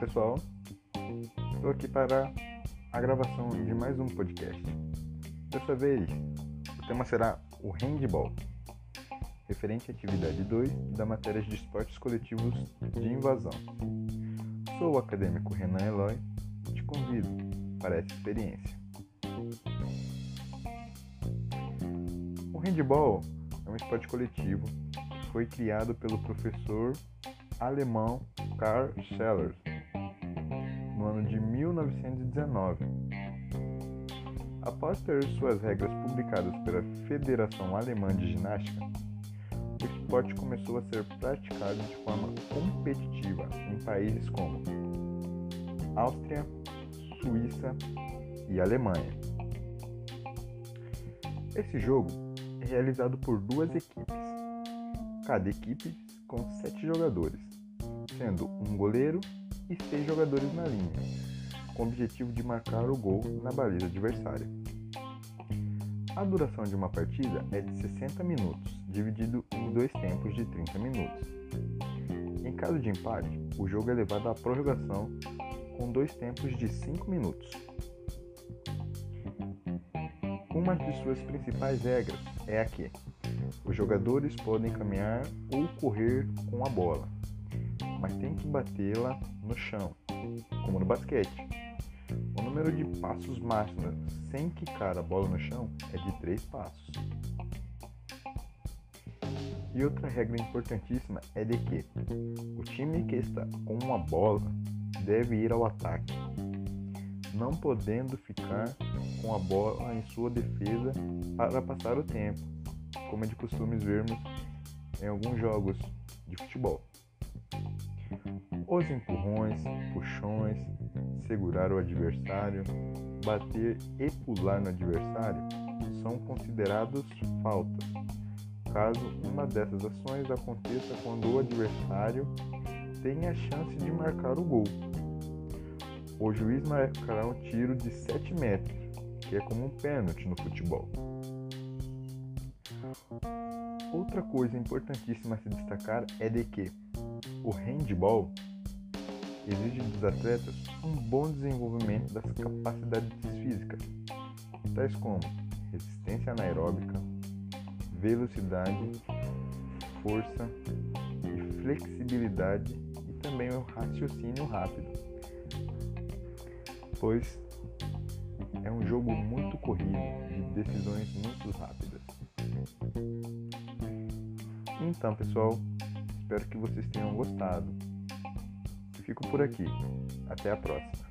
pessoal, estou aqui para a gravação de mais um podcast. Dessa vez, o tema será o handball, referente à atividade 2 da matéria de esportes coletivos de invasão. Sou o acadêmico Renan Eloy e te convido para essa experiência. O handball é um esporte coletivo que foi criado pelo professor alemão Karl Sellers ano de 1919. Após ter suas regras publicadas pela Federação Alemã de Ginástica, o esporte começou a ser praticado de forma competitiva em países como Áustria, Suíça e Alemanha. Esse jogo é realizado por duas equipes, cada equipe com sete jogadores, sendo um goleiro e seis jogadores na linha, com o objetivo de marcar o gol na baliza adversária. A duração de uma partida é de 60 minutos, dividido em dois tempos de 30 minutos. Em caso de empate, o jogo é levado à prorrogação com dois tempos de 5 minutos. Uma de suas principais regras é a que os jogadores podem caminhar ou correr com a bola, mas tem que batê-la no chão, como no basquete. O número de passos máximos sem quicar a bola no chão é de 3 passos. E outra regra importantíssima é de que o time que está com a bola deve ir ao ataque, não podendo ficar com a bola em sua defesa para passar o tempo, como é de costumes vermos em alguns jogos de futebol. Os empurrões, puxões, segurar o adversário, bater e pular no adversário são considerados faltas, caso uma dessas ações aconteça quando o adversário tem a chance de marcar o gol. O juiz marcará um tiro de 7 metros, que é como um pênalti no futebol. Outra coisa importantíssima a se destacar é de que o handball exige dos atletas um bom desenvolvimento das capacidades físicas, tais como resistência anaeróbica, velocidade, força e flexibilidade e também o raciocínio rápido, pois é um jogo muito corrido, de decisões muito rápidas. Então, pessoal, espero que vocês tenham gostado fico por aqui. Até a próxima.